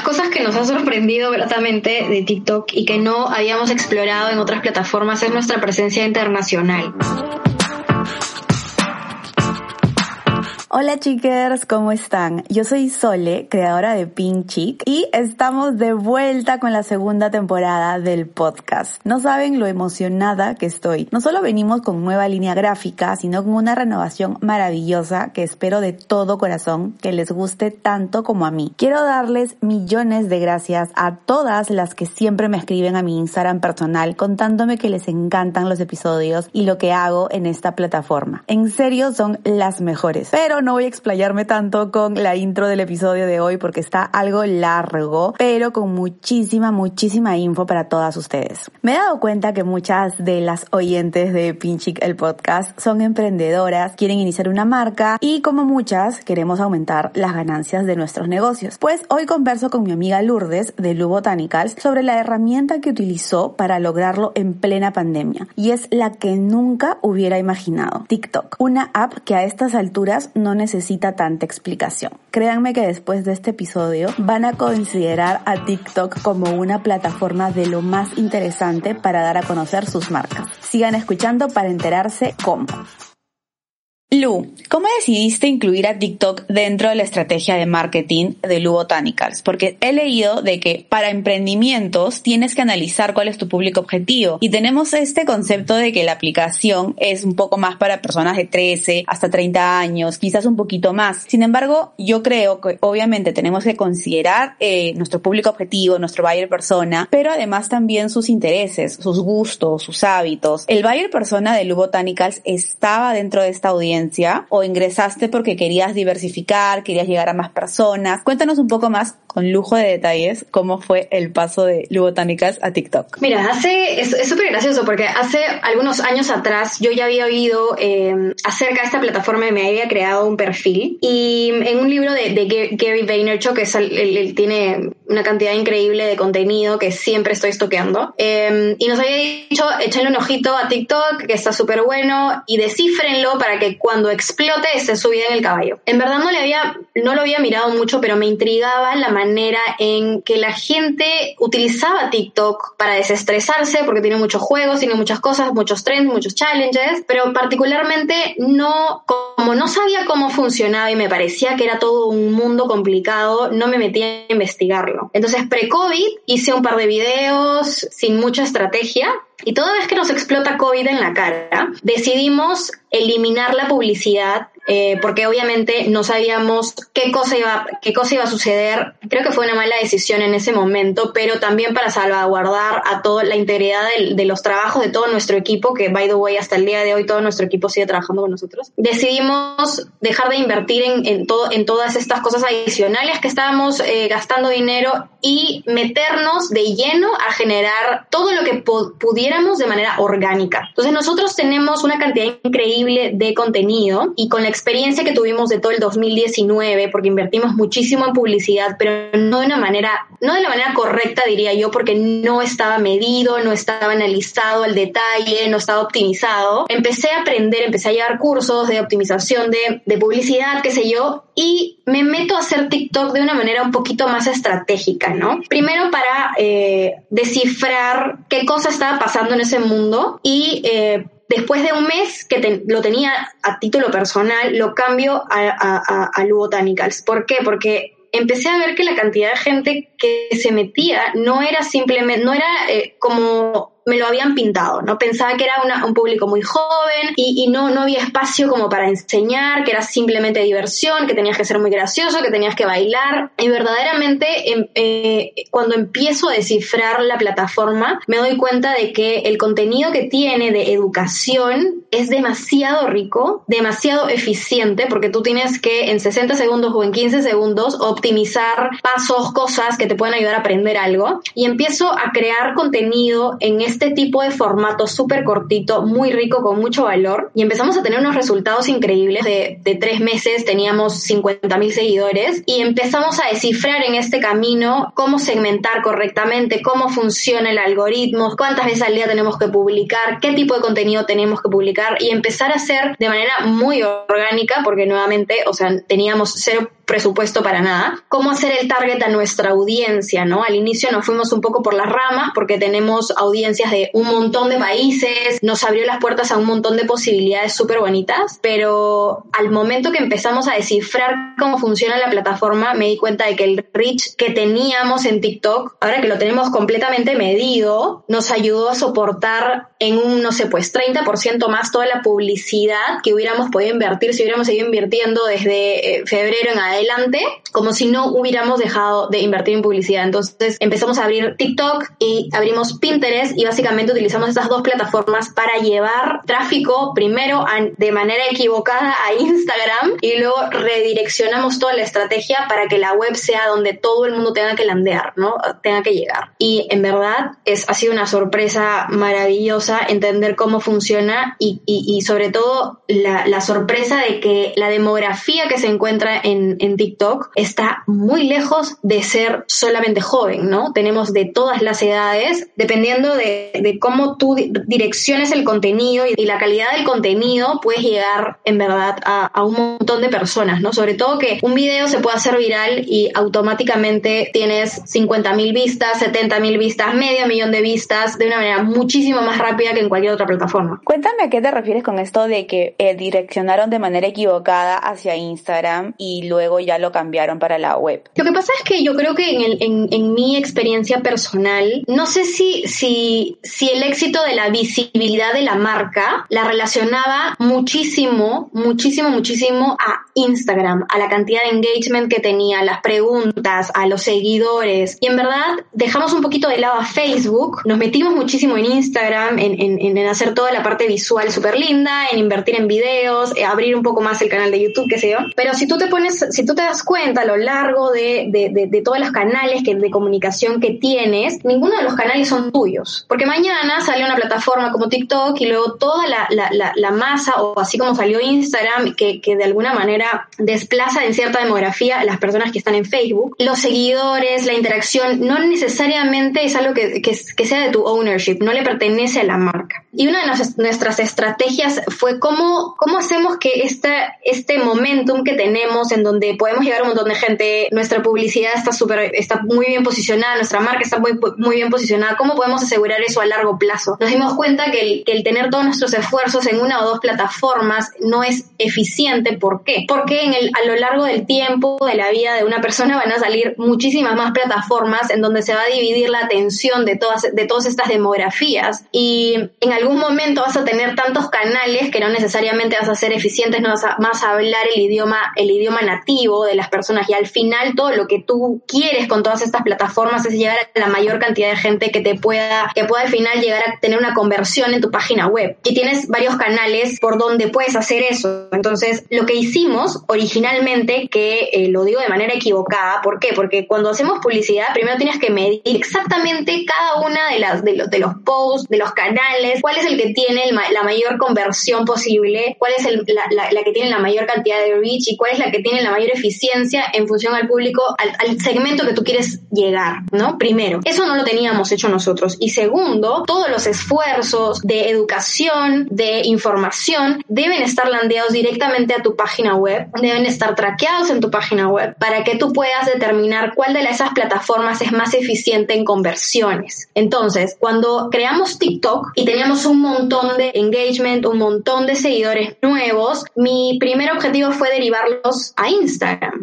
las cosas que nos ha sorprendido gratamente de TikTok y que no habíamos explorado en otras plataformas es nuestra presencia internacional. Hola chicos, ¿cómo están? Yo soy Sole, creadora de Pink Chick, y estamos de vuelta con la segunda temporada del podcast. No saben lo emocionada que estoy. No solo venimos con nueva línea gráfica, sino con una renovación maravillosa que espero de todo corazón que les guste tanto como a mí. Quiero darles millones de gracias a todas las que siempre me escriben a mi Instagram personal contándome que les encantan los episodios y lo que hago en esta plataforma. En serio son las mejores. Pero no voy a explayarme tanto con la intro del episodio de hoy porque está algo largo, pero con muchísima, muchísima info para todas ustedes. Me he dado cuenta que muchas de las oyentes de Pinchic el podcast son emprendedoras, quieren iniciar una marca y como muchas queremos aumentar las ganancias de nuestros negocios. Pues hoy converso con mi amiga Lourdes de Lu Botanicals sobre la herramienta que utilizó para lograrlo en plena pandemia y es la que nunca hubiera imaginado, TikTok, una app que a estas alturas no necesita tanta explicación. Créanme que después de este episodio van a considerar a TikTok como una plataforma de lo más interesante para dar a conocer sus marcas. Sigan escuchando para enterarse cómo. Lu, ¿cómo decidiste incluir a TikTok dentro de la estrategia de marketing de Lu Botanicals? Porque he leído de que para emprendimientos tienes que analizar cuál es tu público objetivo y tenemos este concepto de que la aplicación es un poco más para personas de 13 hasta 30 años, quizás un poquito más. Sin embargo, yo creo que obviamente tenemos que considerar eh, nuestro público objetivo, nuestro buyer persona, pero además también sus intereses, sus gustos, sus hábitos. El buyer persona de Lu Botanicals estaba dentro de esta audiencia o ingresaste porque querías diversificar, querías llegar a más personas. Cuéntanos un poco más con lujo de detalles cómo fue el paso de Lubotánicas a TikTok. Mira, hace, es súper gracioso porque hace algunos años atrás yo ya había oído eh, acerca de esta plataforma y me había creado un perfil y en un libro de, Gary Vaynerchuk, que es él, tiene una cantidad increíble de contenido que siempre estoy toqueando eh, y nos había dicho, échenle un ojito a TikTok que está súper bueno y descifrenlo para que cuando explote esté subida en el caballo. En verdad no le había, no lo había mirado mucho, pero me intrigaba la manera en que la gente utilizaba TikTok para desestresarse, porque tiene muchos juegos, tiene muchas cosas, muchos trends, muchos challenges, pero particularmente no, como no sabía cómo funcionaba y me parecía que era todo un mundo complicado, no me metí a investigarlo. Entonces, pre-COVID hice un par de videos sin mucha estrategia y toda vez que nos explota COVID en la cara, decidimos eliminar la publicidad eh, porque obviamente no sabíamos qué cosa, iba, qué cosa iba a suceder. Creo que fue una mala decisión en ese momento, pero también para salvaguardar a toda la integridad de, los trabajos de todo nuestro equipo, que by the way, hasta el día de hoy todo nuestro equipo sigue trabajando con nosotros. Decidimos dejar de invertir en, todo, en todas estas cosas adicionales que estábamos eh, gastando dinero y meternos de lleno a generar todo lo que pudiéramos de manera orgánica. Entonces nosotros tenemos una cantidad increíble de contenido y con la experiencia que tuvimos de todo el 2019, porque invertimos muchísimo en publicidad, pero no de una manera, no de la manera correcta, diría yo, porque no estaba medido, no estaba analizado al detalle, no estaba optimizado. Empecé a aprender, empecé a llevar cursos de optimización de, de publicidad, qué sé yo, y me meto a hacer TikTok de una manera un poquito más estratégica, ¿no? Primero para eh, descifrar qué cosa estaba pasando en ese mundo y eh, Después de un mes que lo tenía a título personal, lo cambio a, a, a, Botanicals. ¿Por qué? Porque empecé a ver que la cantidad de gente que se metía no era simplemente, no era eh, como me lo habían pintado, ¿no? Pensaba que era un público muy joven y, no, no había espacio como para enseñar, que era simplemente diversión, que tenías que ser muy gracioso, que tenías que bailar. Y verdaderamente em, eh, cuando empiezo a descifrar la plataforma, me doy cuenta de que el contenido que tiene de educación es demasiado rico, demasiado eficiente, porque tú tienes que en 60 segundos o en 15 segundos optimizar pasos, cosas que te pueden ayudar a aprender algo. Y empiezo a crear contenido en este tipo de formato súper cortito, muy rico, con mucho valor. Y empezamos a tener unos resultados increíbles. De, de tres meses teníamos 50 mil seguidores y empezamos a descifrar en este camino cómo segmentar correctamente, cómo funciona el algoritmo, cuántas veces al día tenemos que publicar, qué tipo de contenido tenemos que publicar y empezar a hacer de manera muy orgánica, porque nuevamente, o sea, teníamos cero presupuesto para nada, cómo hacer el target a nuestra audiencia, ¿no? Al inicio nos fuimos un poco por las ramas porque tenemos audiencias de un montón de países, nos abrió las puertas a un montón de posibilidades súper bonitas, pero al momento que empezamos a descifrar cómo funciona la plataforma, me di cuenta de que el reach que teníamos en TikTok, ahora que lo tenemos completamente medido, nos ayudó a soportar en un, no sé, pues 30% más toda la publicidad que hubiéramos podido invertir si hubiéramos seguido invirtiendo desde eh, febrero en adelante, como si no hubiéramos dejado de invertir en publicidad. Entonces empezamos a abrir TikTok y abrimos Pinterest y básicamente utilizamos estas dos plataformas para llevar tráfico primero de manera equivocada a Instagram y luego redireccionamos toda la estrategia para que la web sea donde todo el mundo tenga que landear, ¿no? Tenga que llegar. Y en verdad es, ha sido una sorpresa maravillosa entender cómo funciona y, y, sobre todo la, la, sorpresa de que la demografía que se encuentra en, en TikTok está muy lejos de ser solamente joven, ¿no? Tenemos de todas las edades, dependiendo de, de cómo tú direcciones el contenido y, la calidad del contenido, puedes llegar en verdad a, un montón de personas, ¿no? Sobre todo que un video se puede hacer viral y automáticamente tienes 50 mil vistas, 70 mil vistas, medio millón de vistas de una manera muchísimo más rápida que en cualquier otra plataforma. Cuéntame a qué te refieres con esto de que eh, direccionaron de manera equivocada hacia Instagram y luego ya lo cambiaron para la web. Lo que pasa es que yo creo que en, el, en, en mi experiencia personal, no sé si, si, si el éxito de la visibilidad de la marca la relacionaba muchísimo, muchísimo, muchísimo a Instagram, a la cantidad de engagement que tenía, las preguntas, a los seguidores. Y en verdad dejamos un poquito de lado a Facebook, nos metimos muchísimo en Instagram, en, en, hacer toda la parte visual súper linda, en invertir en videos, eh, abrir un poco más el canal de YouTube, qué sé yo. Pero si tú te pones, tú te das cuenta a lo largo de, de, de, de todos los canales que, de comunicación que tienes, ninguno de los canales son tuyos. Porque mañana sale una plataforma como TikTok y luego toda la, la, la, la masa, o así como salió Instagram, que, que de alguna manera desplaza en cierta demografía a las personas que están en Facebook, los seguidores, la interacción, no necesariamente es algo que, que, que sea de tu ownership, no le pertenece a la marca. Y una de nuestras estrategias fue cómo, cómo hacemos que este, este momentum que tenemos en donde podemos llegar a un montón de gente, nuestra publicidad está súper, está muy bien posicionada, nuestra marca está muy, muy bien posicionada, ¿cómo podemos asegurar eso a largo plazo? Nos dimos cuenta que el, que el tener todos nuestros esfuerzos en una o dos plataformas no es eficiente. ¿Por qué? Porque en el, a lo largo del tiempo de la vida de una persona van a salir muchísimas más plataformas en donde se va a dividir la atención de todas, de todas estas demografías y en algún momento vas a tener tantos canales que no necesariamente vas a ser eficientes, no vas a, vas a hablar el idioma, el idioma nativo de las personas y al final todo lo que tú quieres con todas estas plataformas es llegar a la mayor cantidad de gente que te pueda, que pueda al final llegar a tener una conversión en tu página web. Y tienes varios canales por donde puedes hacer eso. Entonces, lo que hicimos originalmente, que eh, lo digo de manera equivocada, ¿por qué? Porque cuando hacemos publicidad, primero tienes que medir exactamente cada una de las de los, de los posts, de los canales, cuál es el que tiene la mayor conversión posible, cuál es el, la, la, que tiene la mayor cantidad de reach y cuál es la que tiene la mayor eficiencia en función al público, al, al segmento que tú quieres llegar, ¿no? Primero, eso no lo teníamos hecho nosotros. Y segundo, todos los esfuerzos de educación, de información, deben estar landeados directamente a tu página web, deben estar traqueados en tu página web para que tú puedas determinar cuál de esas plataformas es más eficiente en conversiones. Entonces, cuando creamos TikTok y teníamos un montón de engagement, un montón de seguidores nuevos, mi primer objetivo fue derivarlos a Instagram,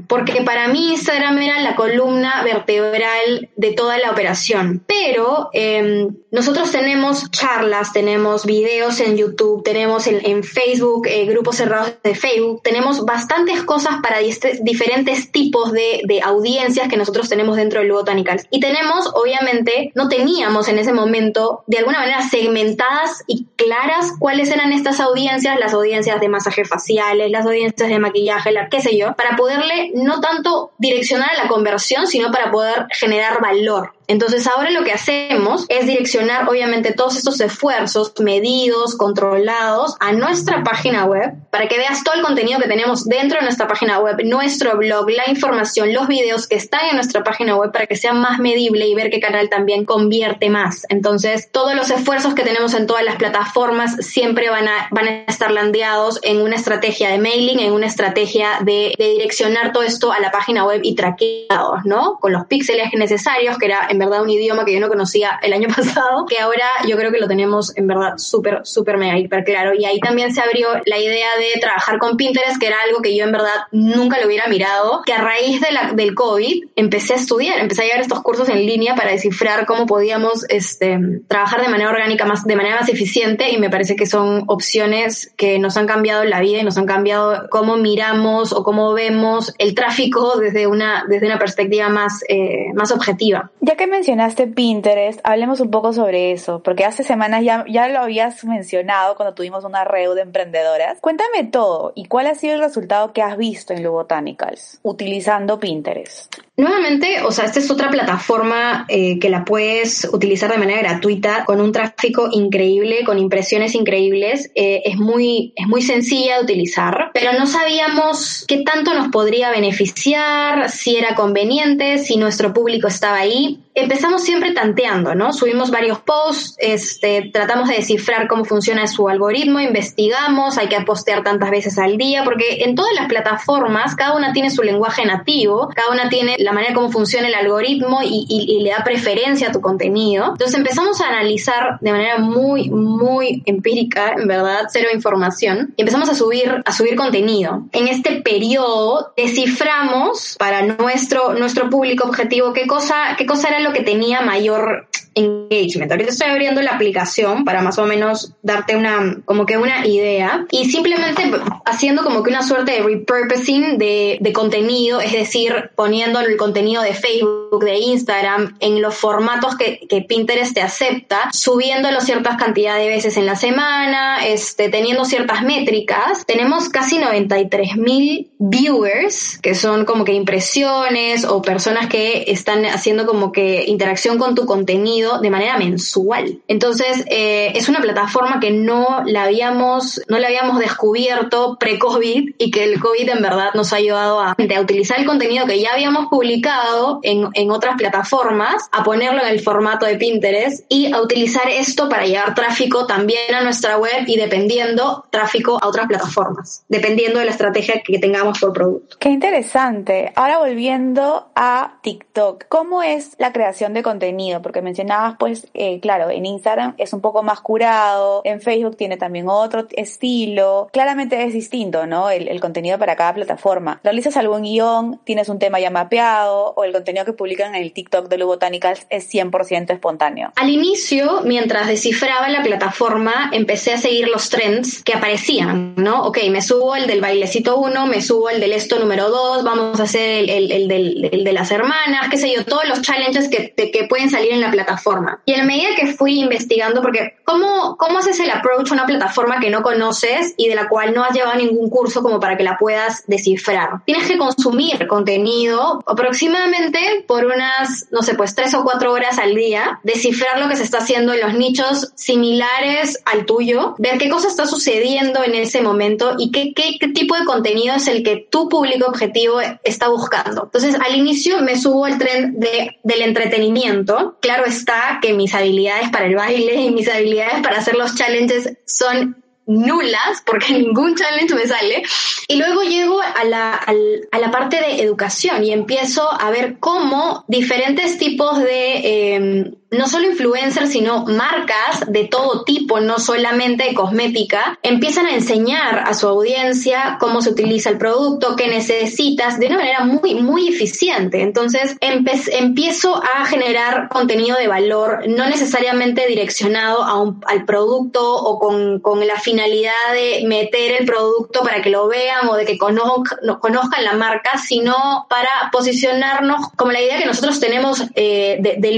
porque para mí Instagram era la columna vertebral de toda la operación. Pero eh, nosotros tenemos charlas, tenemos videos en YouTube, tenemos en, Facebook, eh, grupos cerrados de Facebook, tenemos bastantes cosas para diferentes tipos de, de, audiencias que nosotros tenemos dentro del Botanicals. Y tenemos, obviamente, no teníamos en ese momento de alguna manera segmentadas y claras cuáles eran estas audiencias, las audiencias de masajes faciales, las audiencias de maquillaje, la, qué sé yo, para poderle no tanto direccionar a la conversión, sino para poder generar valor. Entonces ahora lo que hacemos es direccionar obviamente todos estos esfuerzos medidos, controlados a nuestra página web para que veas todo el contenido que tenemos dentro de nuestra página web, nuestro blog, la información, los videos que están en nuestra página web para que sea más medible y ver qué canal también convierte más. Entonces todos los esfuerzos que tenemos en todas las plataformas siempre van a, van a estar landeados en una estrategia de mailing, en una estrategia de, de direccionar todo esto a la página web y traqueados, ¿no? Con los píxeles necesarios, que era en verdad un idioma que yo no conocía el año pasado, que ahora yo creo que lo tenemos en verdad súper, súper mega hiper claro. Y ahí también se abrió la idea de trabajar con Pinterest, que era algo que yo en verdad nunca lo hubiera mirado, que a raíz de la, del COVID empecé a estudiar, empecé a llevar estos cursos en línea para descifrar cómo podíamos este, trabajar de manera orgánica, más, de manera más eficiente y me parece que son opciones que nos han cambiado la vida y nos han cambiado cómo miramos o cómo vemos el tráfico desde una, desde una perspectiva más, eh, más objetiva. Ya que mencionaste Pinterest, hablemos un poco sobre eso, porque hace semanas ya, ya lo habías mencionado cuando tuvimos una red de emprendedoras. Cuéntame todo y cuál ha sido el resultado que has visto en Lu Botanicals utilizando Pinterest. Nuevamente, o sea, esta es otra plataforma eh, que la puedes utilizar de manera gratuita con un tráfico increíble, con impresiones increíbles. Eh, es, muy, es muy sencilla de utilizar, pero no sabíamos qué tanto nos podría beneficiar, si era conveniente, si nuestro público estaba ahí. Empezamos siempre tanteando, ¿no? Subimos varios posts, este, tratamos de descifrar cómo funciona su algoritmo, investigamos, hay que postear tantas veces al día, porque en todas las plataformas cada una tiene su lenguaje nativo, cada una tiene la manera como funciona el algoritmo y, le da preferencia a tu contenido. Entonces empezamos a analizar de manera muy, muy empírica, en verdad, cero información, y empezamos a subir, a subir contenido. En este periodo desciframos para nuestro, nuestro público objetivo qué cosa, qué cosa era lo que tenía mayor engagement. Ahorita estoy abriendo la aplicación para más o menos darte una, como que una idea y simplemente haciendo como que una suerte de repurposing de, de contenido, es decir, poniendo el contenido de Facebook, de Instagram, en los formatos que, que Pinterest te acepta, subiéndolo ciertas cantidades de veces en la semana, este, teniendo ciertas métricas. Tenemos casi 93 mil viewers, que son como que impresiones o personas que están haciendo como que interacción con tu contenido de manera mensual. Entonces, eh, es una plataforma que no la habíamos, no la habíamos descubierto pre-COVID y que el COVID en verdad nos ha ayudado a, a utilizar el contenido que ya habíamos publicado en, en otras plataformas, a ponerlo en el formato de Pinterest y a utilizar esto para llevar tráfico también a nuestra web y dependiendo tráfico a otras plataformas, dependiendo de la estrategia que tengamos por producto. Qué interesante. Ahora volviendo a TikTok, ¿cómo es la creación de contenido? Porque pues, eh, claro, en Instagram es un poco más curado, en Facebook tiene también otro estilo. Claramente es distinto, ¿no? El, contenido para cada plataforma. ¿Realizas algún guion? ¿Tienes un tema ya mapeado? ¿O el contenido que publican en el TikTok de Lu es 100% espontáneo? Al inicio, mientras descifraba la plataforma, empecé a seguir los trends que aparecían, ¿no? Ok, me subo el del bailecito 1, me subo el del esto número 2, vamos a hacer el, el, del, el, de las hermanas, qué sé yo, todos los challenges que, que pueden salir en la plataforma. Y a medida que fui investigando, porque ¿cómo, ¿cómo haces el approach a una plataforma que no conoces y de la cual no has llevado ningún curso como para que la puedas descifrar? Tienes que consumir contenido aproximadamente por unas, no sé, pues tres o cuatro horas al día, descifrar lo que se está haciendo en los nichos similares al tuyo, ver qué cosa está sucediendo en ese momento y qué, qué, qué tipo de contenido es el que tu público objetivo está buscando. Entonces, al inicio me subo el tren de, del entretenimiento. Claro que mis habilidades para el baile y mis habilidades para hacer los challenges son nulas porque ningún challenge me sale. Y luego llego a la, a la parte de educación y empiezo a ver cómo diferentes tipos de... Eh, no solo influencers, sino marcas de todo tipo, no solamente cosmética, empiezan a enseñar a su audiencia cómo se utiliza el producto, qué necesitas, de una manera muy, muy eficiente. Entonces, empiezo a generar contenido de valor, no necesariamente direccionado a un, al producto o con, con la finalidad de meter el producto para que lo vean o de que conozcan, conozcan la marca, sino para posicionarnos como la idea que nosotros tenemos eh, de, de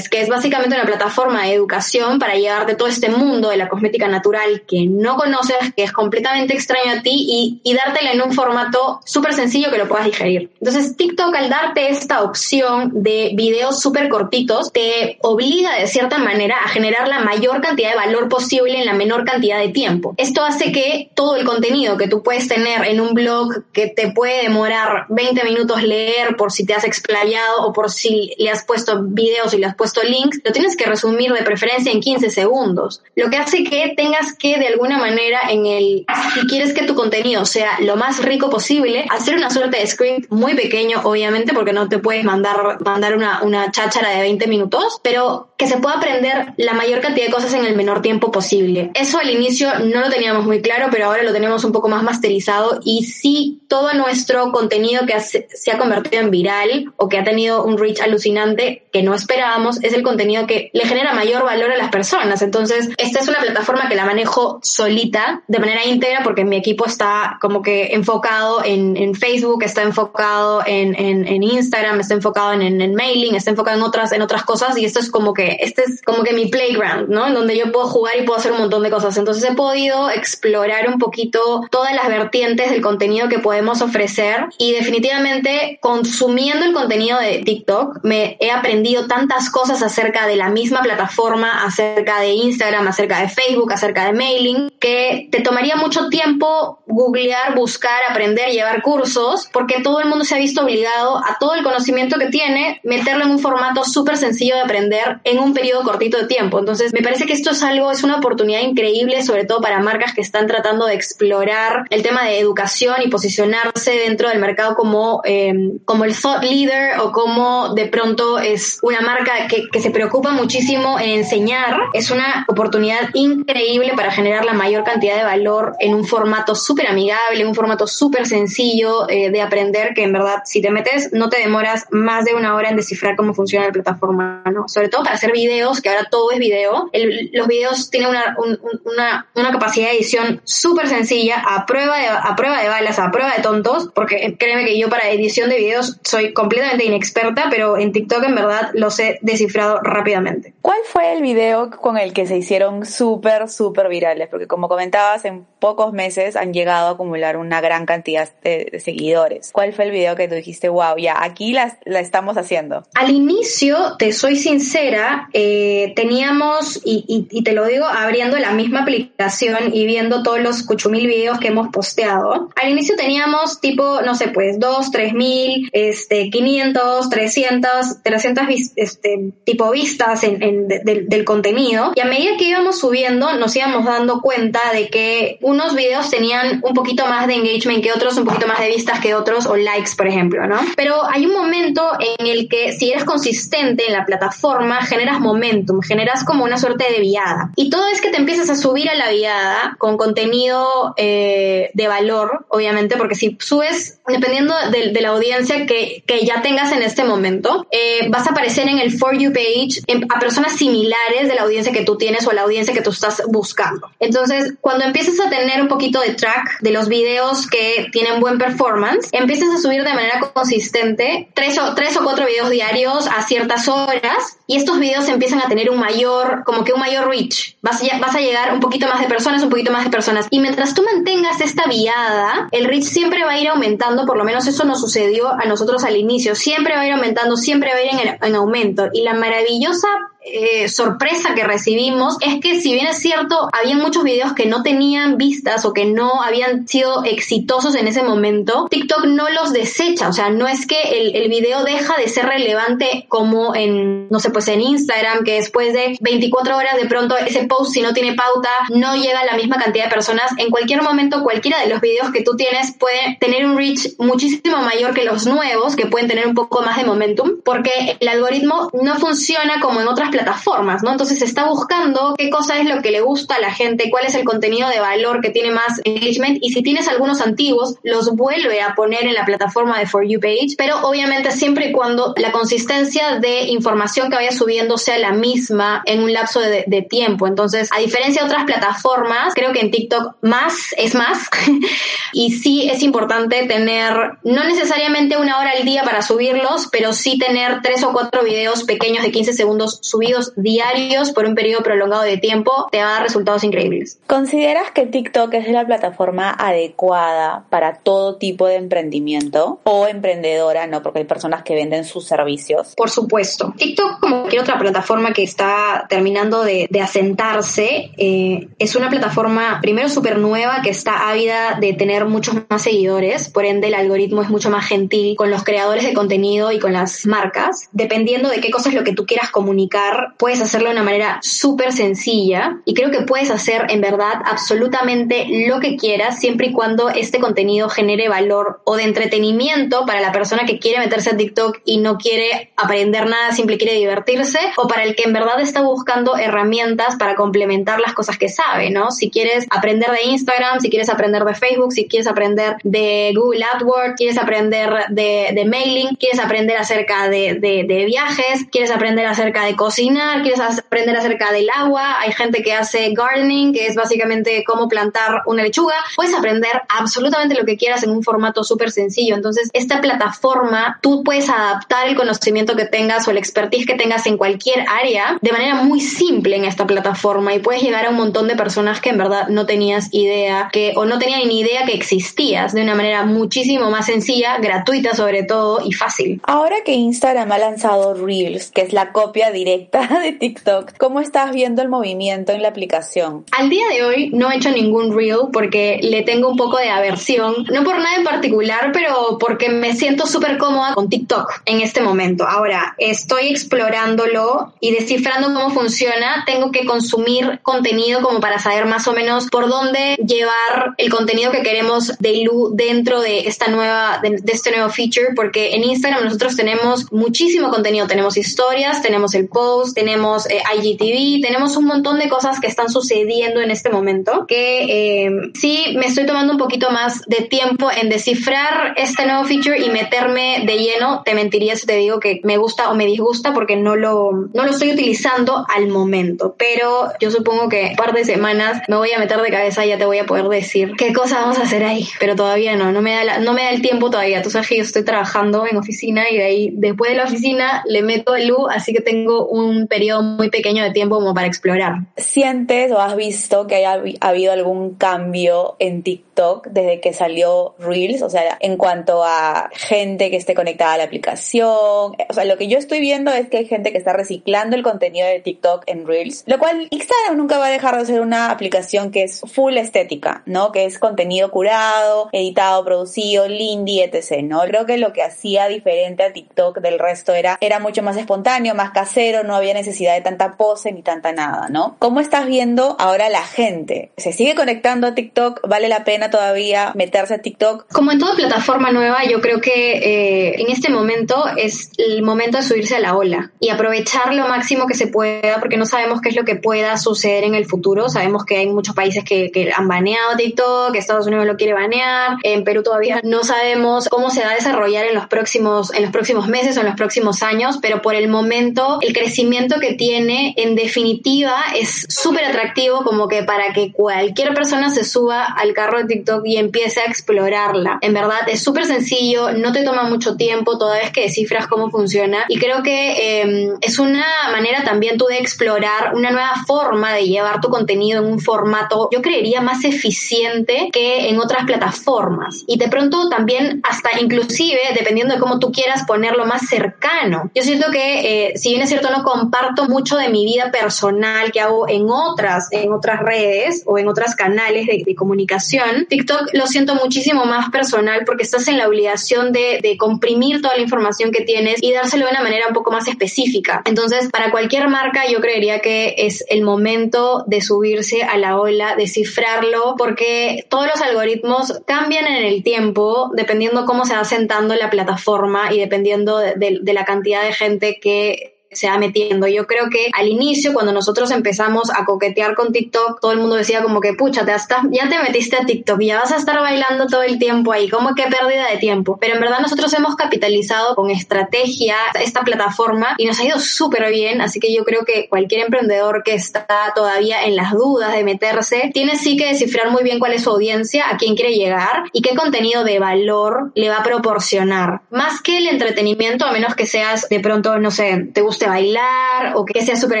Que es básicamente una plataforma de educación para llevarte todo este mundo de la cosmética natural que no conoces, que es completamente extraño a ti y, y dártela en un formato súper sencillo que lo puedas digerir. Entonces, TikTok al darte esta opción de videos súper cortitos, te obliga de cierta manera a generar la mayor cantidad de valor posible en la menor cantidad de tiempo. Esto hace que todo el contenido que tú puedes tener en un blog que te puede demorar 20 minutos leer por si te has explayado o por si le has puesto videos y le has puesto links, lo tienes que resumir de preferencia en 15 segundos. Lo que hace que tengas que de alguna manera en el, si quieres que tu contenido sea lo más rico posible, hacer una suerte de script muy pequeño, obviamente, porque no te puedes mandar, mandar una, una cháchara de 20 minutos, pero que se pueda aprender la mayor cantidad de cosas en el menor tiempo posible. Eso al inicio no lo teníamos muy claro, pero ahora lo tenemos un poco más masterizado y sí todo nuestro contenido que se ha convertido en viral o que ha tenido un reach alucinante que no esperábamos es el contenido que le genera mayor valor a las personas. Entonces, esta es una plataforma que la manejo solita, de manera íntegra, porque mi equipo está como que enfocado en, en Facebook, está enfocado en, en, en, Instagram, está enfocado en, mailing, está enfocado en otras, en otras cosas y esto es como que, este es como que mi playground, ¿no? En donde yo puedo jugar y puedo hacer un montón de cosas. Entonces he podido explorar un poquito todas las vertientes del contenido que podemos ofrecer y definitivamente consumiendo el contenido de TikTok me he aprendido tantas cosas acerca de la misma plataforma, acerca de Instagram, acerca de Facebook, acerca de mailing, que te tomaría mucho tiempo googlear, buscar, aprender, llevar cursos, porque todo el mundo se ha visto obligado a todo el conocimiento que tiene, meterlo en un formato súper sencillo de aprender en un periodo cortito de tiempo. Entonces, me parece que esto es algo, es una oportunidad increíble, sobre todo para marcas que están tratando de explorar el tema de educación y posicionarse dentro del mercado como, eh, como el thought leader o como de pronto es una marca que, que se preocupa muchísimo en enseñar. Es una oportunidad increíble para generar la mayor cantidad de valor en un formato súper amigable, un formato súper sencillo eh, de aprender que en verdad si te metes no te demoras más de una hora en descifrar cómo funciona la plataforma, ¿no? Sobre todo para hacer videos, que ahora todo es video. Los videos tienen una, un, una, una, capacidad de edición súper sencilla, a prueba, de, a prueba de balas, a prueba de tontos, porque créeme que yo para edición de videos soy completamente inexperta, pero en TikTok en verdad los he descifrado rápidamente. ¿Cuál fue el video con el que se hicieron súper, súper virales? Porque como comentabas, en pocos meses han llegado a acumular una gran cantidad de, de seguidores. ¿Cuál fue el video que tú dijiste, wow, ya, aquí la, la estamos haciendo? Al inicio, te soy sincera, eh, teníamos, y, y, y, te lo digo, abriendo la misma aplicación y viendo todos los cuchumil videos que hemos posteado. Al inicio teníamos tipo, no sé, pues, 2, 3 mil, este, 500, 300, 300 este, tipo vistas en, en de, de, del contenido. Y a medida que íbamos subiendo, nos íbamos dando cuenta de que unos videos tenían un poquito más de engagement que otros, un poquito más de vistas que otros, o likes, por ejemplo, ¿no? Pero hay un momento en el que si eres consistente en la plataforma, generas momentum, generas como una suerte de viada. Y todo es que te empiezas a subir a la viada con contenido eh, de valor, obviamente, porque si subes, dependiendo de, la audiencia que, que, ya tengas en este momento, eh, vas a aparecer en el For You page a personas similares de la audiencia que tú tienes o la audiencia que tú estás buscando. Entonces, cuando empiezas a tener un poquito de track de los videos que tienen buen performance, empiezas a subir de manera consistente tres o, tres o cuatro videos diarios a ciertas horas y estos videos empiezan a tener un mayor, como que un mayor reach. Vas a, vas a llegar un poquito más de personas, un poquito más de personas. Y mientras tú mantengas esta viada, el reach siempre va a ir aumentando, por lo menos eso nos sucedió a nosotros al inicio. Siempre va a ir aumentando, siempre va a ir en, en aumento. Y la maravillosa eh, sorpresa que recibimos es que si bien es cierto, había muchos videos que no tenían vistas o que no habían sido exitosos en ese momento, TikTok no los desecha, o sea, no es que el, el video deja de ser relevante como en, no sé, pues en Instagram, que después de 24 horas de pronto ese post si no tiene pauta no llega a la misma cantidad de personas, en cualquier momento cualquiera de los videos que tú tienes puede tener un reach muchísimo mayor que los nuevos, que pueden tener un poco más de momentum, porque el algoritmo no funciona como en otras otras plataformas, ¿no? Entonces está buscando qué cosa es lo que le gusta a la gente, cuál es el contenido de valor que tiene más engagement y si tienes algunos antiguos, los vuelve a poner en la plataforma de For You page, pero obviamente siempre y cuando la consistencia de información que vaya subiendo sea la misma en un lapso de, de tiempo. Entonces, a diferencia de otras plataformas, creo que en TikTok más es más y sí es importante tener no necesariamente una hora al día para subirlos, pero sí tener tres o cuatro videos pequeños de 15 segundos subidos diarios por un periodo prolongado de tiempo te va a dar resultados increíbles. ¿Consideras que TikTok es la plataforma adecuada para todo tipo de emprendimiento o emprendedora, no? Porque hay personas que venden sus servicios. Por supuesto. TikTok, como cualquier otra plataforma que está terminando de, asentarse, eh, es una plataforma primero súper nueva que está ávida de tener muchos más seguidores, por ende el algoritmo es mucho más gentil con los creadores de contenido y con las marcas. Dependiendo de qué cosa es lo que tú quieras comunicar, puedes hacerlo de una manera súper sencilla y creo que puedes hacer en verdad absolutamente lo que quieras siempre y cuando este contenido genere valor o de entretenimiento para la persona que quiere meterse a TikTok y no quiere aprender nada, simple quiere divertirse o para el que en verdad está buscando herramientas para complementar las cosas que sabe, ¿no? Si quieres aprender de Instagram, si quieres aprender de Facebook, si quieres aprender de Google AdWords, quieres aprender de, mailing, quieres aprender acerca de, de, viajes, quieres aprender acerca de cocinar, quieres aprender acerca del agua, hay gente que hace gardening, que es básicamente cómo plantar una lechuga, puedes aprender absolutamente lo que quieras en un formato súper sencillo. Entonces, esta plataforma, tú puedes adaptar el conocimiento que tengas o el expertise que tengas en cualquier área de manera muy simple en esta plataforma y puedes llegar a un montón de personas que en verdad no tenías idea que o no tenían ni idea que existías de una manera muchísimo más sencilla, gratuita sobre todo y fácil. Ahora que Instagram ha lanzado Reels, que es la copia directa de TikTok, ¿cómo estás viendo el movimiento en la aplicación? Al día de hoy no he hecho ningún Reel porque le tengo un poco de aversión, no por nada en particular, pero porque me siento súper cómoda con TikTok en este momento. Ahora, estoy explorándolo y descifrando cómo funciona, tengo que consumir contenido como para saber más o menos por dónde llevar el contenido que queremos de Lu dentro de esta nueva, de, este nuevo feature, porque en Instagram nosotros tenemos muchísimo contenido, tenemos historias, tenemos el post, tenemos eh, IGTV, tenemos un montón de cosas que están sucediendo en este momento, que eh, sí me estoy tomando un poquito más de tiempo en descifrar este nuevo feature y meterme de lleno, te mentiría si te digo que me gusta o me disgusta porque no lo, no lo estoy utilizando al momento, pero yo supongo que un par de semanas me voy a meter de cabeza y ya te voy a poder decir qué cosa vamos a hacer ahí, pero todavía no, no me da, no me da el tiempo todavía, tú sabes que yo estoy trabajando en oficina y de ahí después de la oficina le meto el luz, así que tengo un periodo muy pequeño de tiempo como para explorar. ¿Sientes o has visto que haya habido algún cambio en TikTok desde que salió Reels? O sea, en cuanto a gente que esté conectada a la aplicación, o sea, lo que yo estoy viendo es que hay gente que está reciclando el contenido de TikTok en Reels, lo cual Instagram nunca va a dejar de ser una aplicación que es full estética, ¿no? Que es contenido curado, editado, producido, lindy, etc., ¿no? Creo que lo que hacía diferente a TikTok del resto era, era mucho más espontáneo, más casero, no había necesidad de tanta pose ni tanta nada, ¿no? ¿Cómo estás viendo ahora la gente? ¿Se sigue conectando a TikTok? ¿Vale la pena todavía meterse a TikTok? Como en toda plataforma nueva, yo creo que eh, en este momento es el momento de subirse a la ola y aprovechar lo máximo que se pueda porque no sabemos qué es lo que pueda suceder en el futuro. Sabemos que hay muchos países que, que han baneado TikTok, que Estados Unidos lo quiere banear, en Perú todavía no sabemos cómo se va a desarrollar en los próximos, en los próximos meses o en los próximos años, pero por el momento el crecimiento que tiene en definitiva es súper atractivo como que para que cualquier persona se suba al carro de TikTok y empiece a explorarla. En verdad es súper sencillo, no te toma mucho tiempo toda vez que descifras cómo funciona y creo que em, es una manera también tú de explorar una nueva forma de llevar tu contenido en un formato, yo creería, más eficiente que en otras plataformas. Y de pronto también hasta inclusive, dependiendo de cómo tú quieras ponerlo más cercano. Yo siento que, eh, si bien es cierto, no comparto mucho de mi vida personal que hago en otras, en otras redes o en otros canales de, comunicación, TikTok lo siento muchísimo más personal porque estás en la obligación de, de comprimir toda la información que tienes y dárselo de una manera un poco más específica. Entonces, para cualquier marca, yo creería que es el momento de subirse a la ola, descifrarlo, porque todos los algoritmos cambian en el tiempo dependiendo cómo se va sentando la plataforma y dependiendo de, la cantidad de gente que se va metiendo. Yo creo que al inicio, cuando nosotros empezamos a coquetear con TikTok, todo el mundo decía como que, pucha, te estás, ya te metiste a TikTok, ya vas a estar bailando todo el tiempo ahí, como que pérdida de tiempo. Pero en verdad nosotros hemos capitalizado con estrategia esta plataforma y nos ha ido súper bien, así que yo creo que cualquier emprendedor que está todavía en las dudas de meterse, tiene sí que descifrar muy bien cuál es su audiencia, a quién quiere llegar y qué contenido de valor le va a proporcionar. Más que el entretenimiento, a menos que seas de pronto, no sé, te guste bailar o que seas súper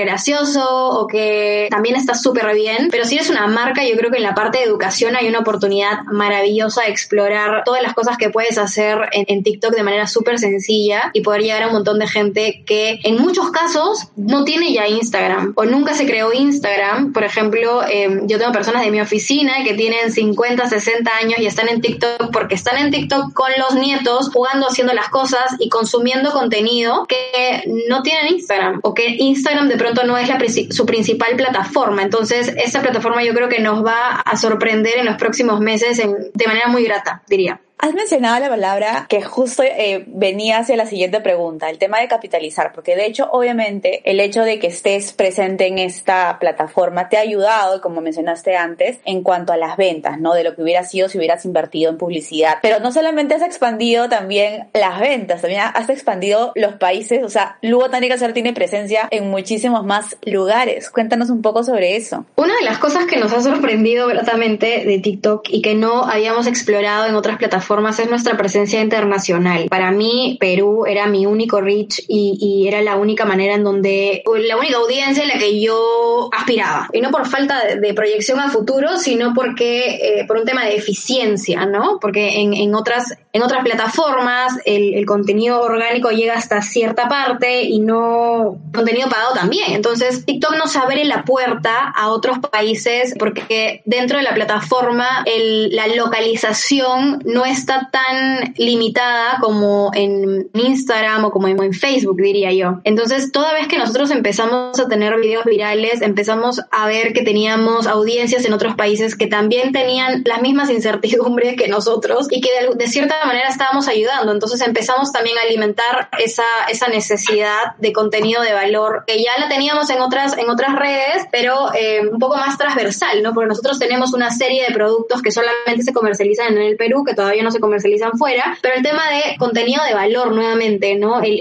gracioso o que también estás súper bien, pero si eres una marca, yo creo que en la parte de educación hay una oportunidad maravillosa de explorar todas las cosas que puedes hacer en, TikTok de manera súper sencilla y poder llegar a un montón de gente que en muchos casos no tiene ya Instagram o nunca se creó Instagram. Por ejemplo, em, yo tengo personas de mi oficina que tienen 50, 60 años y están en TikTok porque están en TikTok con los nietos jugando, haciendo las cosas y consumiendo contenido que no tienen Instagram o que Instagram de pronto no es la, su principal plataforma. Entonces, esta plataforma yo creo que nos va a sorprender en los próximos meses de manera muy grata, diría. Has mencionado la palabra que justo eh, venía hacia la siguiente pregunta, el tema de capitalizar, porque de hecho, obviamente, el hecho de que estés presente en esta plataforma te ha ayudado, como mencionaste antes, en cuanto a las ventas, ¿no? De lo que hubiera sido si hubieras invertido en publicidad. Pero no solamente has expandido también las ventas, también has expandido los países, o sea, Lugo Tánica tiene presencia en muchísimos más lugares. Cuéntanos un poco sobre eso. Una de las cosas que nos ha sorprendido gratamente de TikTok y que no habíamos explorado en otras plataformas formas es nuestra presencia internacional. Para mí, Perú era mi único reach y, era la única manera en donde, la única audiencia en la que yo aspiraba. Y no por falta de, proyección a futuro, sino porque, eh, por un tema de eficiencia, ¿no? Porque en, otras, en otras plataformas el, contenido orgánico llega hasta cierta parte y no contenido pagado también. Entonces, TikTok nos abre la puerta a otros países porque dentro de la plataforma la localización no es está tan limitada como en Instagram o como en Facebook, diría yo. Entonces, toda vez que nosotros empezamos a tener videos virales, empezamos a ver que teníamos audiencias en otros países que también tenían las mismas incertidumbres que nosotros y que de, cierta manera estábamos ayudando. Entonces, empezamos también a alimentar esa, esa necesidad de contenido de valor que ya la teníamos en otras, en otras redes, pero eh, un poco más transversal, ¿no? Porque nosotros tenemos una serie de productos que solamente se comercializan en el Perú, que todavía no se comercializan fuera, pero el tema de contenido de valor nuevamente, ¿no? El,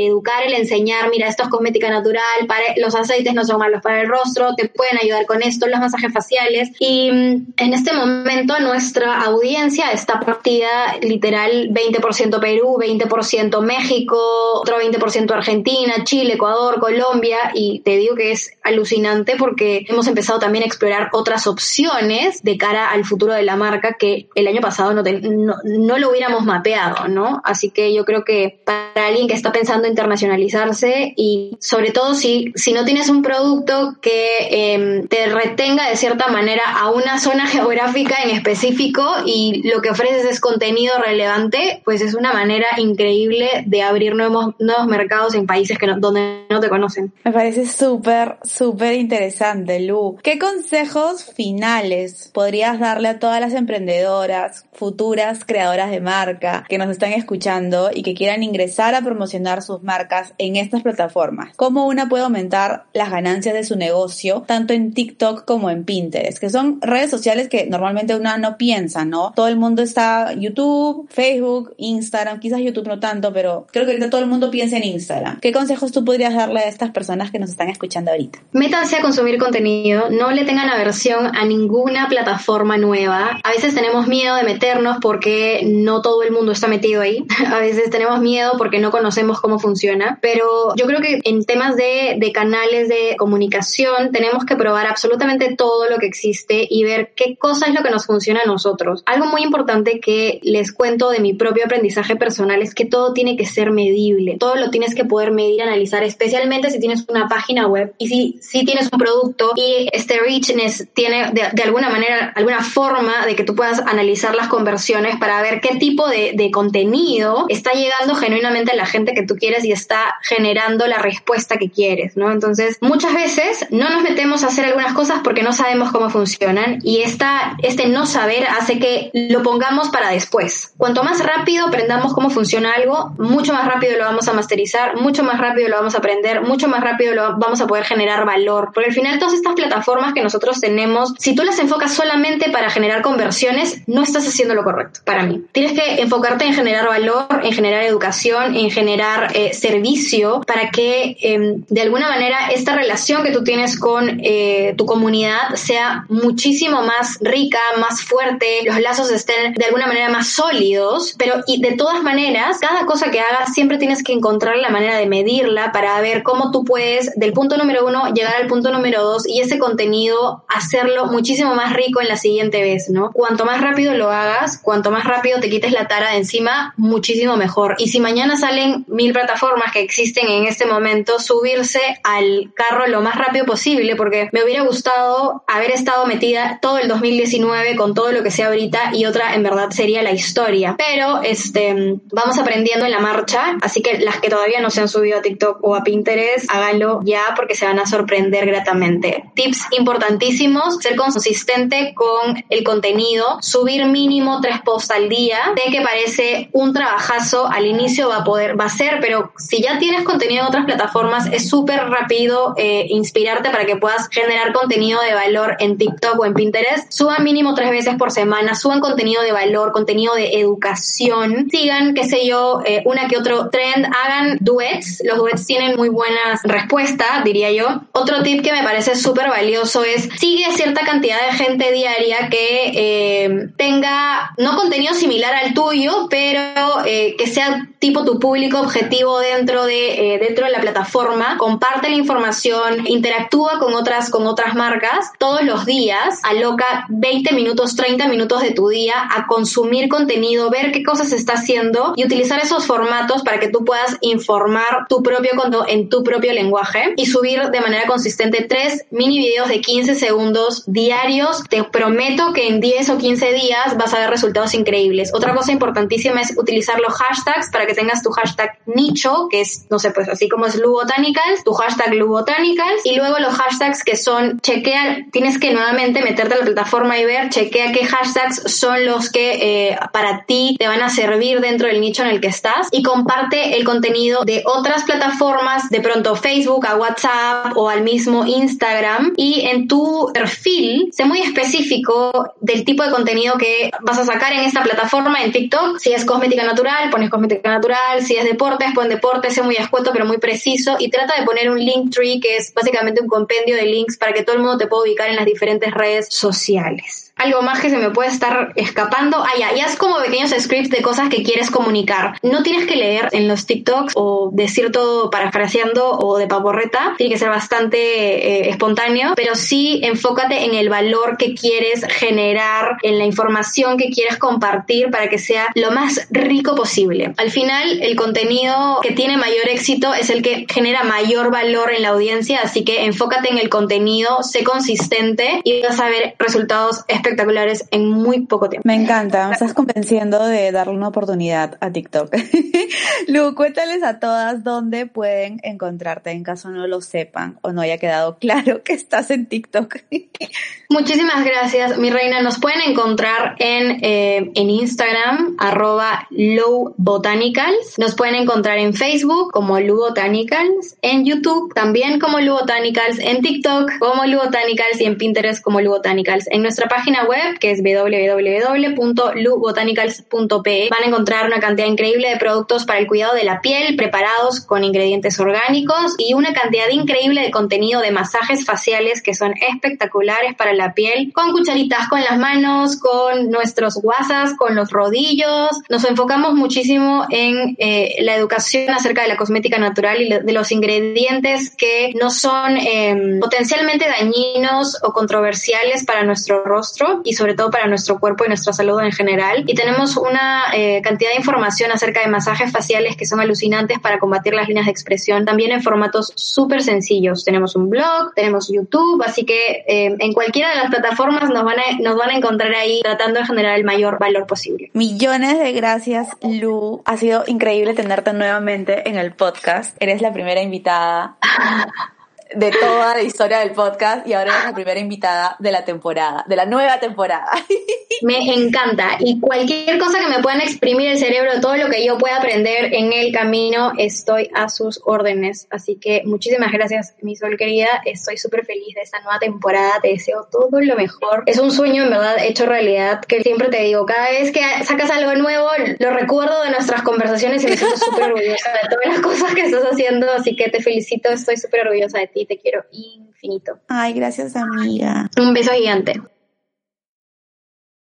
educar, el enseñar, mira, esto es cosmética natural, para, los aceites no son malos para el rostro, te pueden ayudar con esto, los masajes faciales. Y mm, en este momento nuestra audiencia está partida literal 20% Perú, 20% México, otro 20% Argentina, Chile, Ecuador, Colombia, y te digo que es alucinante porque hemos empezado también a explorar otras opciones de cara al futuro de la marca que el año pasado no, no, lo hubiéramos mapeado, ¿no? Así que yo creo que para alguien que está pensando internacionalizarse y sobre todo si, si no tienes un producto que em, te retenga de cierta manera a una zona geográfica en específico y lo que ofreces es contenido relevante, pues es una manera increíble de abrir nuevos, nuevos mercados en países que donde no te conocen. Me parece súper, súper interesante, Lu. ¿Qué consejos finales podrías darle a todas las emprendedoras futuras creadoras de marca que nos están escuchando y que quieran ingresar a promocionar sus marcas en estas plataformas. ¿Cómo una puede aumentar las ganancias de su negocio tanto en TikTok como en Pinterest? Que son redes sociales que normalmente una no piensa, ¿no? Todo el mundo está YouTube, Facebook, Instagram, quizás YouTube no tanto, pero creo que ahorita todo el mundo piensa en Instagram. ¿Qué consejos tú podrías darle a estas personas que nos están escuchando ahorita? Métanse a consumir contenido, no le tengan aversión a ninguna plataforma nueva. A veces tenemos miedo de meternos porque no todo el mundo está metido ahí. A veces tenemos miedo porque no conocemos cómo funciona, pero yo creo que en temas de, de canales de comunicación tenemos que probar absolutamente todo lo que existe y ver qué cosa es lo que nos funciona a nosotros. Algo muy importante que les cuento de mi propio aprendizaje personal es que todo tiene que ser medible, todo lo tienes que poder medir, analizar, especialmente si tienes una página web y si, si tienes un producto y este richness tiene de, de alguna manera, alguna forma de que tú puedas analizar las conversiones para ver qué tipo de, contenido está llegando genuinamente a la gente que tú quieres y está generando la respuesta que quieres, ¿no? Entonces, muchas veces no nos metemos a hacer algunas cosas porque no sabemos cómo funcionan y esta, este no saber hace que lo pongamos para después. es, cuanto más rápido aprendamos cómo funciona algo, mucho más rápido lo vamos a masterizar, mucho más rápido lo vamos a aprender, mucho más rápido lo vamos a poder generar valor. Porque al final todas estas plataformas que nosotros tenemos, si tú las enfocas solamente para generar conversiones, no estás haciendo lo correcto para mí. Tienes que enfocarte en generar valor, en generar educación, en generar eh, servicio para que em, de alguna manera esta relación que tú tienes con eh, tu comunidad sea muchísimo más rica, más fuerte, los lazos estén de alguna manera más sólidos, pero y de todas maneras, cada cosa que hagas siempre tienes que encontrar la manera de medirla para ver cómo tú puedes del punto número uno llegar al punto número dos y ese contenido hacerlo muchísimo más rico en la siguiente vez, ¿no? Cuanto más rápido lo hagas, cuanto más rápido te quites la tara de encima, muchísimo mejor. Y si mañana salen mil plataformas que existen en este momento, subirse al carro lo más rápido posible, porque me hubiera gustado haber estado metida todo el 2019 con todo lo que sea ahorita y otra en verdad sería la historia. Pero este, vamos aprendiendo en la marcha, así que las que todavía no se han subido a TikTok o a Pinterest, háganlo ya porque se van a sorprender gratamente. Tips importantísimos, ser consistente con el contenido, subir mínimo tres al día. Sé que parece un trabajazo, al inicio va a poder, va a ser, pero si ya tienes contenido en otras plataformas, es súper rápido eh, inspirarte para que puedas generar contenido de valor en TikTok o en Pinterest. Suban mínimo tres veces por semana, suban contenido de valor, contenido de educación, sigan, qué sé yo, eh, una que otro trend, hagan duets. Los duets tienen muy buenas respuestas, diría yo. Otro tip que me parece súper valioso es sigue cierta cantidad de gente diaria que eh, tenga no contenido similar al tuyo, pero eh, que sea tipo tu público objetivo dentro de, eh, dentro de la plataforma, comparte la información, interactúa con otras, con otras marcas todos los días, aloca 20 minutos, 30 minutos de tu día a consumir contenido, ver qué cosas está haciendo y utilizar esos formatos para que tú puedas informar tu propio en tu propio lenguaje y subir de manera consistente tres mini videos de 15 segundos diarios. Te prometo que en 10 o 15 días vas a ver resultados increíbles. Otra cosa importantísima es utilizar los hashtags para que tengas tu hashtag nicho, que es, no sé, pues así como es Lubotanicals, tu hashtag Lubotanicals, y luego los hashtags que son, chequea, tienes que nuevamente meterte a la plataforma y ver, chequea qué hashtags son los que eh, para ti te van a servir dentro del nicho en el que estás y comparte el contenido de otras plataformas, de pronto Facebook, a WhatsApp o al mismo Instagram y en tu perfil, sé muy específico del tipo de contenido que vas a sacar en esta plataforma, en TikTok, si es cosmética natural, pones cosmética natural, si es deportes, pon deportes, sé muy escueto pero muy preciso. Y trata de poner un link tree que es básicamente un compendio de links para que todo el mundo te pueda ubicar en las diferentes redes sociales algo más que se me puede estar escapando. Ah, ya, ya es como pequeños scripts de cosas que quieres comunicar. No tienes que leer en los TikToks o decir todo parafraseando o de paporreta. Tiene que ser bastante eh, espontáneo, pero sí enfócate en el valor que quieres generar, en la información que quieres compartir para que sea lo más rico posible. Al final, el contenido que tiene mayor éxito es el que genera mayor valor en la audiencia, así que enfócate en el contenido, sé consistente y vas a ver resultados espectaculares espectaculares en muy poco tiempo. Me encanta, me estás convenciendo de darle una oportunidad a TikTok. Lu, cuéntales a todas dónde pueden encontrarte en caso no lo sepan o no haya quedado claro que estás en TikTok. Muchísimas gracias, mi reina. Nos pueden encontrar en, eh, en Instagram, arroba lowbotanicals. Nos pueden encontrar en Facebook como Lu Botanicals, en YouTube también como Lu Botanicals, en TikTok como Lu Botanicals y en Pinterest como Lu Botanicals. En nuestra página web que es www.lubotanicals.pe. Van a encontrar una cantidad increíble de productos para el cuidado de la piel preparados con ingredientes orgánicos y una cantidad increíble de contenido de masajes faciales que son espectaculares para la piel con cucharitas con las manos, con nuestros guasas, con los rodillos. Nos enfocamos muchísimo en eh, la educación acerca de la cosmética natural y de los ingredientes que no son em, potencialmente dañinos o controversiales para nuestro rostro y sobre todo para nuestro cuerpo y nuestra salud en general. Y tenemos una eh, cantidad de información acerca de masajes faciales que son alucinantes para combatir las líneas de expresión, también en formatos súper sencillos. Tenemos un blog, tenemos YouTube, así que eh, en cualquiera de las plataformas nos van, a, nos van a encontrar ahí tratando de generar el mayor valor posible. Millones de gracias, Lu. Ha sido increíble tenerte nuevamente en el podcast. Eres la primera invitada de toda la historia del podcast y ahora eres la primera invitada de la temporada, de la nueva temporada. Me encanta. Y cualquier cosa que me puedan exprimir el cerebro, todo lo que yo pueda aprender en el camino, estoy a sus órdenes. Así que muchísimas gracias, mi sol querida. Estoy súper feliz de esta nueva temporada. Te deseo todo lo mejor. Es un sueño, en verdad, hecho realidad, que siempre te digo, cada vez que sacas algo nuevo, lo recuerdo de nuestras conversaciones y me siento súper orgullosa de todas las cosas que estás haciendo. Así que te felicito, estoy súper orgullosa de ti. Te quiero infinito. Ay, gracias, amiga. Un beso gigante.